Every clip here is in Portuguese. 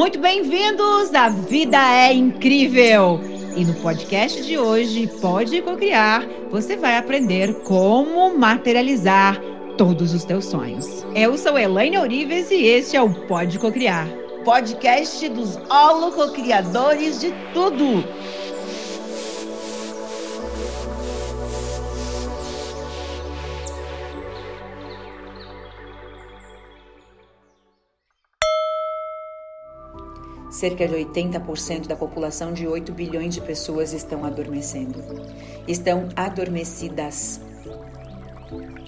Muito bem-vindos! A vida é incrível! E no podcast de hoje, Pode Cocriar, você vai aprender como materializar todos os teus sonhos. Eu sou Elaine Orives e este é o Pode Cocriar. Podcast dos holococriadores de tudo. Cerca de 80% da população de 8 bilhões de pessoas estão adormecendo. Estão adormecidas.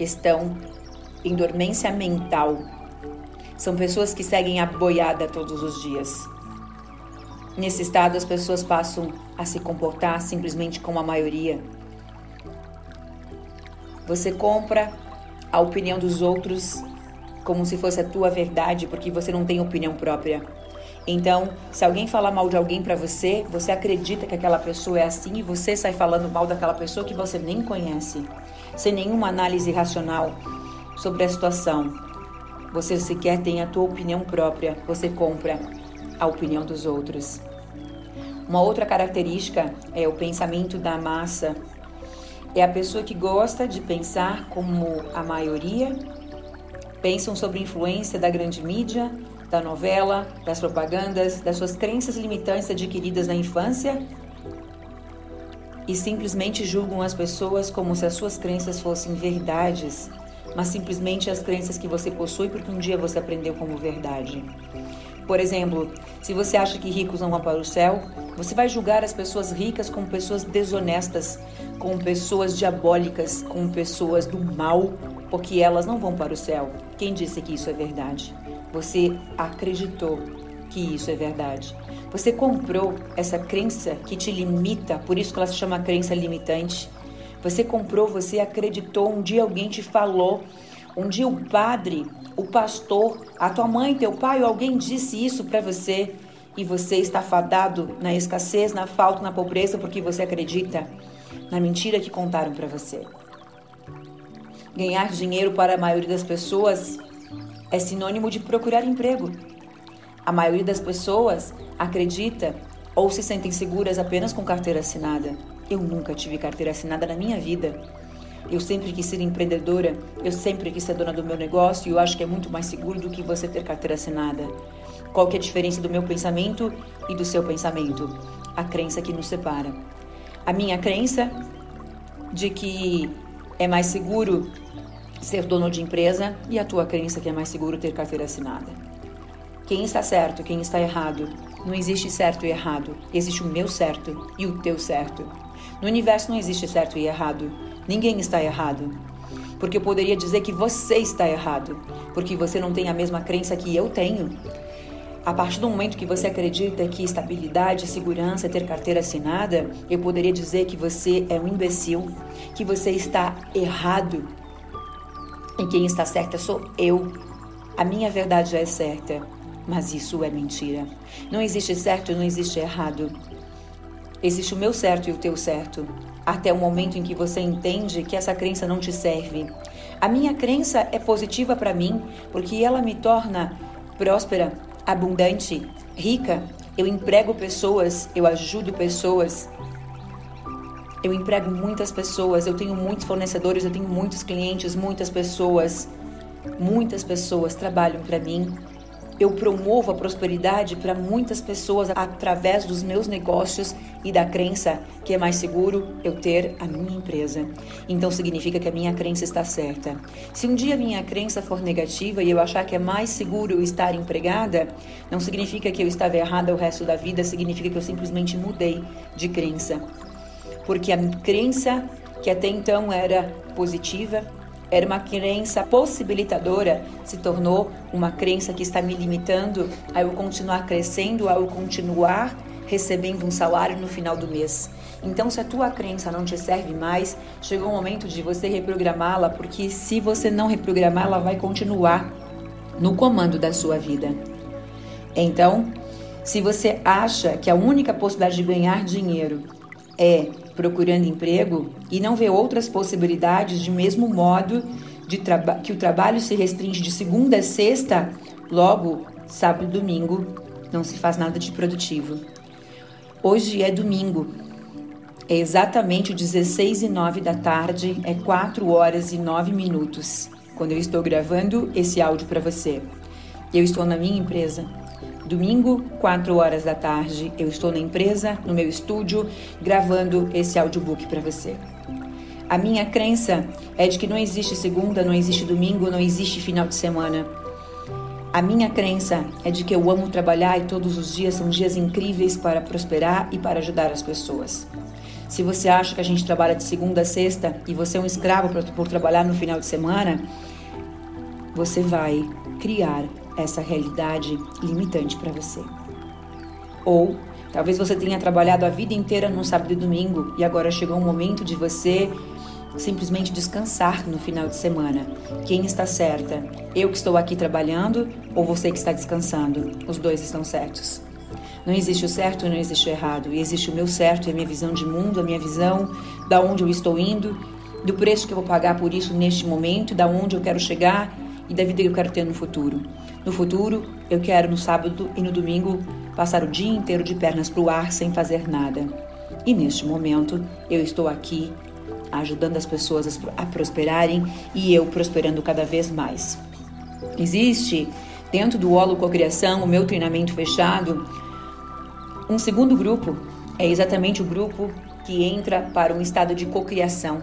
Estão em dormência mental. São pessoas que seguem a boiada todos os dias. Nesse estado, as pessoas passam a se comportar simplesmente como a maioria. Você compra a opinião dos outros como se fosse a tua verdade, porque você não tem opinião própria. Então, se alguém falar mal de alguém para você, você acredita que aquela pessoa é assim e você sai falando mal daquela pessoa que você nem conhece, sem nenhuma análise racional sobre a situação. Você sequer tem a tua opinião própria, você compra a opinião dos outros. Uma outra característica é o pensamento da massa. É a pessoa que gosta de pensar como a maioria, pensam sobre influência da grande mídia, da novela, das propagandas, das suas crenças limitantes adquiridas na infância e simplesmente julgam as pessoas como se as suas crenças fossem verdades, mas simplesmente as crenças que você possui porque um dia você aprendeu como verdade. Por exemplo, se você acha que ricos não vão para o céu, você vai julgar as pessoas ricas como pessoas desonestas, como pessoas diabólicas, como pessoas do mal, porque elas não vão para o céu. Quem disse que isso é verdade? Você acreditou que isso é verdade. Você comprou essa crença que te limita, por isso que ela se chama crença limitante. Você comprou, você acreditou, um dia alguém te falou, um dia o padre, o pastor, a tua mãe, teu pai, alguém disse isso para você e você está fadado na escassez, na falta, na pobreza porque você acredita na mentira que contaram para você. Ganhar dinheiro para a maioria das pessoas é sinônimo de procurar emprego. A maioria das pessoas acredita ou se sentem seguras apenas com carteira assinada. Eu nunca tive carteira assinada na minha vida. Eu sempre quis ser empreendedora, eu sempre quis ser dona do meu negócio e eu acho que é muito mais seguro do que você ter carteira assinada. Qual que é a diferença do meu pensamento e do seu pensamento? A crença que nos separa. A minha crença de que é mais seguro ser dono de empresa e a tua crença que é mais seguro ter carteira assinada. Quem está certo, quem está errado? Não existe certo e errado. Existe o meu certo e o teu certo. No universo não existe certo e errado. Ninguém está errado. Porque eu poderia dizer que você está errado, porque você não tem a mesma crença que eu tenho. A partir do momento que você acredita que estabilidade, segurança é ter carteira assinada, eu poderia dizer que você é um imbecil, que você está errado, e quem está certa sou eu. A minha verdade já é certa, mas isso é mentira. Não existe certo não existe errado. Existe o meu certo e o teu certo. Até o momento em que você entende que essa crença não te serve. A minha crença é positiva para mim porque ela me torna próspera, abundante, rica. Eu emprego pessoas, eu ajudo pessoas, eu emprego muitas pessoas, eu tenho muitos fornecedores, eu tenho muitos clientes, muitas pessoas, muitas pessoas trabalham para mim. Eu promovo a prosperidade para muitas pessoas através dos meus negócios e da crença que é mais seguro eu ter a minha empresa. Então significa que a minha crença está certa. Se um dia a minha crença for negativa e eu achar que é mais seguro eu estar empregada, não significa que eu estava errada o resto da vida, significa que eu simplesmente mudei de crença porque a crença que até então era positiva, era uma crença possibilitadora, se tornou uma crença que está me limitando a eu continuar crescendo, a eu continuar recebendo um salário no final do mês. Então, se a tua crença não te serve mais, chegou o momento de você reprogramá-la, porque se você não reprogramar, ela vai continuar no comando da sua vida. Então, se você acha que a única possibilidade de ganhar dinheiro é procurando emprego e não vê outras possibilidades de mesmo modo de que o trabalho se restringe de segunda a sexta, logo sábado e domingo não se faz nada de produtivo. Hoje é domingo. É exatamente 16 e 9 da tarde, é 4 horas e 9 minutos, quando eu estou gravando esse áudio para você. Eu estou na minha empresa. Domingo, 4 horas da tarde, eu estou na empresa, no meu estúdio, gravando esse audiobook para você. A minha crença é de que não existe segunda, não existe domingo, não existe final de semana. A minha crença é de que eu amo trabalhar e todos os dias são dias incríveis para prosperar e para ajudar as pessoas. Se você acha que a gente trabalha de segunda a sexta e você é um escravo por trabalhar no final de semana, você vai criar essa realidade limitante para você. Ou talvez você tenha trabalhado a vida inteira no sábado e domingo e agora chegou o momento de você simplesmente descansar no final de semana. Quem está certa? Eu que estou aqui trabalhando ou você que está descansando? Os dois estão certos. Não existe o certo e não existe o errado. E existe o meu certo e a minha visão de mundo, a minha visão da onde eu estou indo, do preço que eu vou pagar por isso neste momento, da onde eu quero chegar e da vida que eu quero ter no futuro. No futuro, eu quero no sábado e no domingo passar o dia inteiro de pernas para o ar sem fazer nada. E neste momento, eu estou aqui ajudando as pessoas a prosperarem e eu prosperando cada vez mais. Existe dentro do Holo Cocriação, o meu treinamento fechado, um segundo grupo, é exatamente o grupo que entra para um estado de cocriação.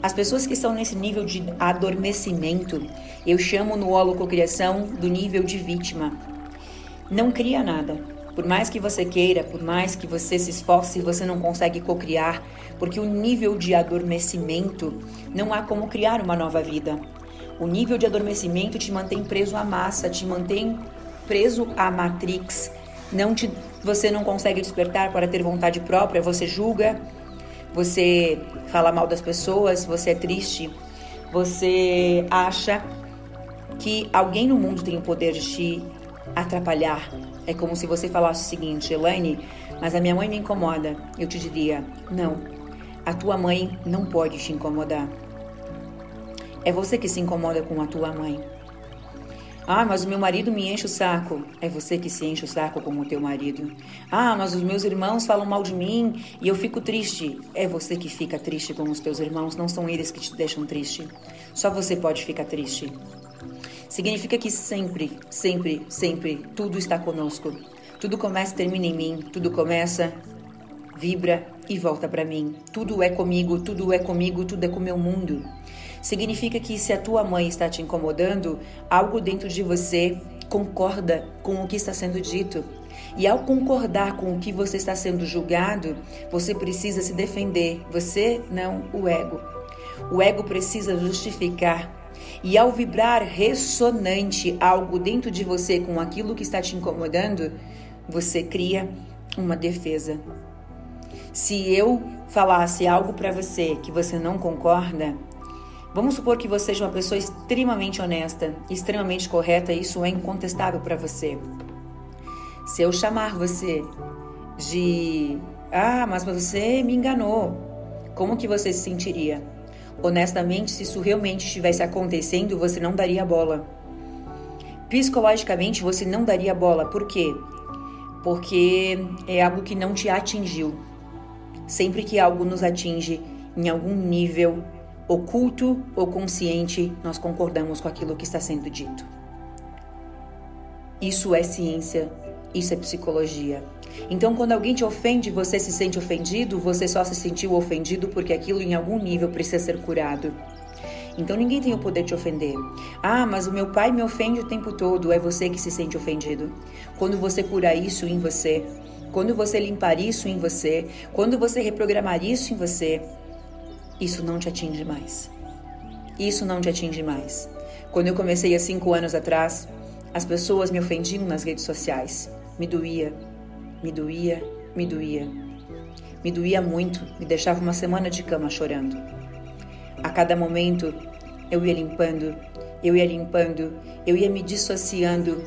As pessoas que estão nesse nível de adormecimento, eu chamo no Holo Cocriação do nível de vítima. Não cria nada, por mais que você queira, por mais que você se esforce, você não consegue cocriar, porque o nível de adormecimento não há como criar uma nova vida. O nível de adormecimento te mantém preso à massa, te mantém preso à matrix. Não te, você não consegue despertar para ter vontade própria, você julga, você fala mal das pessoas, você é triste, você acha que alguém no mundo tem o poder de te atrapalhar, é como se você falasse o seguinte, Elaine, mas a minha mãe me incomoda. Eu te diria, não, a tua mãe não pode te incomodar. É você que se incomoda com a tua mãe. Ah, mas o meu marido me enche o saco. É você que se enche o saco com o teu marido. Ah, mas os meus irmãos falam mal de mim e eu fico triste. É você que fica triste com os teus irmãos, não são eles que te deixam triste. Só você pode ficar triste. Significa que sempre, sempre, sempre tudo está conosco. Tudo começa e termina em mim, tudo começa, vibra e volta para mim. Tudo é comigo, tudo é comigo, tudo é com meu mundo. Significa que se a tua mãe está te incomodando, algo dentro de você concorda com o que está sendo dito. E ao concordar com o que você está sendo julgado, você precisa se defender. Você não o ego. O ego precisa justificar e ao vibrar ressonante algo dentro de você com aquilo que está te incomodando, você cria uma defesa. Se eu falasse algo para você que você não concorda, vamos supor que você seja uma pessoa extremamente honesta, extremamente correta, isso é incontestável para você. Se eu chamar você de ah, mas você me enganou, como que você se sentiria? Honestamente, se isso realmente estivesse acontecendo, você não daria bola. Psicologicamente, você não daria bola. Por quê? Porque é algo que não te atingiu. Sempre que algo nos atinge em algum nível oculto ou consciente, nós concordamos com aquilo que está sendo dito. Isso é ciência, isso é psicologia. Então, quando alguém te ofende, você se sente ofendido, você só se sentiu ofendido porque aquilo em algum nível precisa ser curado. Então ninguém tem o poder de ofender. Ah, mas o meu pai me ofende o tempo todo. É você que se sente ofendido. Quando você curar isso em você, quando você limpar isso em você, quando você reprogramar isso em você, isso não te atinge mais. Isso não te atinge mais. Quando eu comecei há cinco anos atrás, as pessoas me ofendiam nas redes sociais. Me doía, me doía, me doía. Me doía muito, me deixava uma semana de cama chorando. A cada momento eu ia limpando, eu ia limpando, eu ia me dissociando,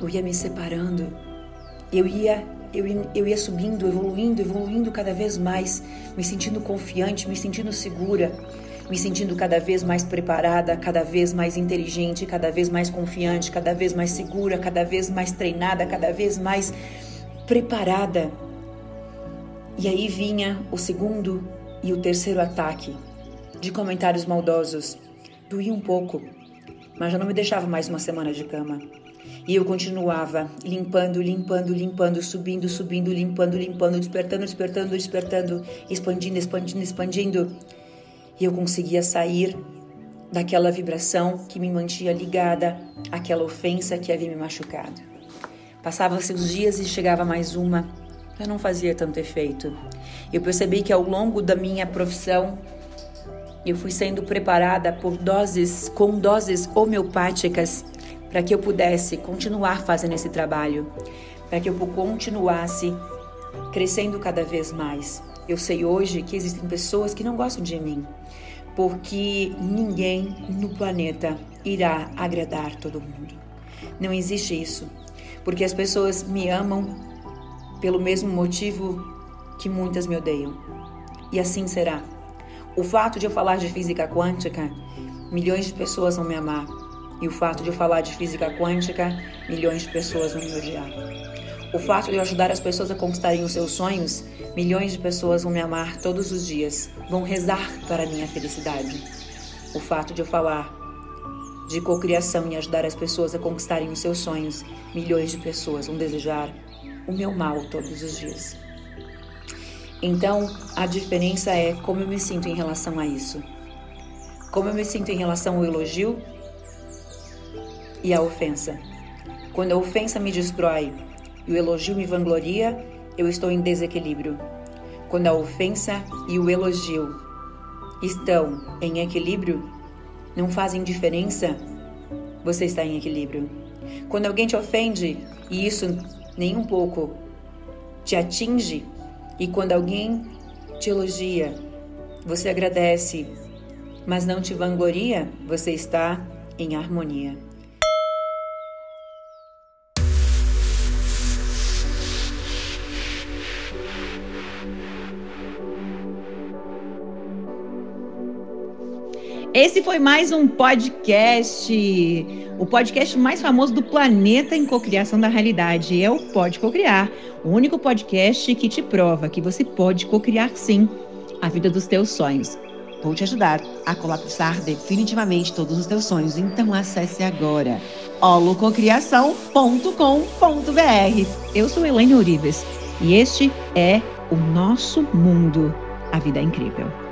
eu ia me separando, eu ia, eu eu ia subindo, evoluindo, evoluindo cada vez mais, me sentindo confiante, me sentindo segura. me sentindo cada vez mais preparada, cada vez mais inteligente, cada vez mais confiante, cada vez mais segura, cada vez mais treinada, cada vez mais preparada. E aí vinha o segundo e o terceiro ataque de comentários maldosos. Doía um pouco, mas já não me deixava mais uma semana de cama. E eu continuava limpando, limpando, limpando, subindo, subindo, limpando, limpando, despertando, despertando, despertando, expandindo, expandindo, expandindo. E eu conseguia sair daquela vibração que me mantinha ligada àquela ofensa que havia me machucado. Passava-se os dias e chegava mais uma, já não fazia tanto efeito. Eu percebi que ao longo da minha profissão eu fui sendo preparada por doses, com doses homeopáticas, para que eu pudesse continuar fazendo esse trabalho, para que eu continuasse crescendo cada vez mais. Eu sei hoje que existem pessoas que não gostam de mim, porque ninguém no planeta irá agradar todo mundo. Não existe isso, porque as pessoas me amam pelo mesmo motivo que muitas me odeiam. E assim será. O fato de eu falar de física quântica, milhões de pessoas vão me amar. E o fato de eu falar de física quântica, milhões de pessoas vão me odiar. O fato de eu ajudar as pessoas a conquistarem os seus sonhos, milhões de pessoas vão me amar todos os dias, vão rezar para a minha felicidade. O fato de eu falar de cocriação e ajudar as pessoas a conquistarem os seus sonhos, milhões de pessoas vão desejar o meu mal todos os dias. Então, a diferença é como eu me sinto em relação a isso. Como eu me sinto em relação ao elogio e à ofensa. Quando a ofensa me destrói e o elogio me vangloria, eu estou em desequilíbrio. Quando a ofensa e o elogio estão em equilíbrio, não fazem diferença, você está em equilíbrio. Quando alguém te ofende e isso nem um pouco te atinge, e quando alguém te elogia, você agradece, mas não te vangloria, você está em harmonia. Esse foi mais um podcast, o podcast mais famoso do planeta em cocriação da realidade. É o Pode Cocriar, o único podcast que te prova que você pode cocriar sim a vida dos teus sonhos. Vou te ajudar a colapsar definitivamente todos os teus sonhos. Então acesse agora holococriação.com.br. Eu sou Elaine Urives e este é o nosso mundo. A vida é incrível.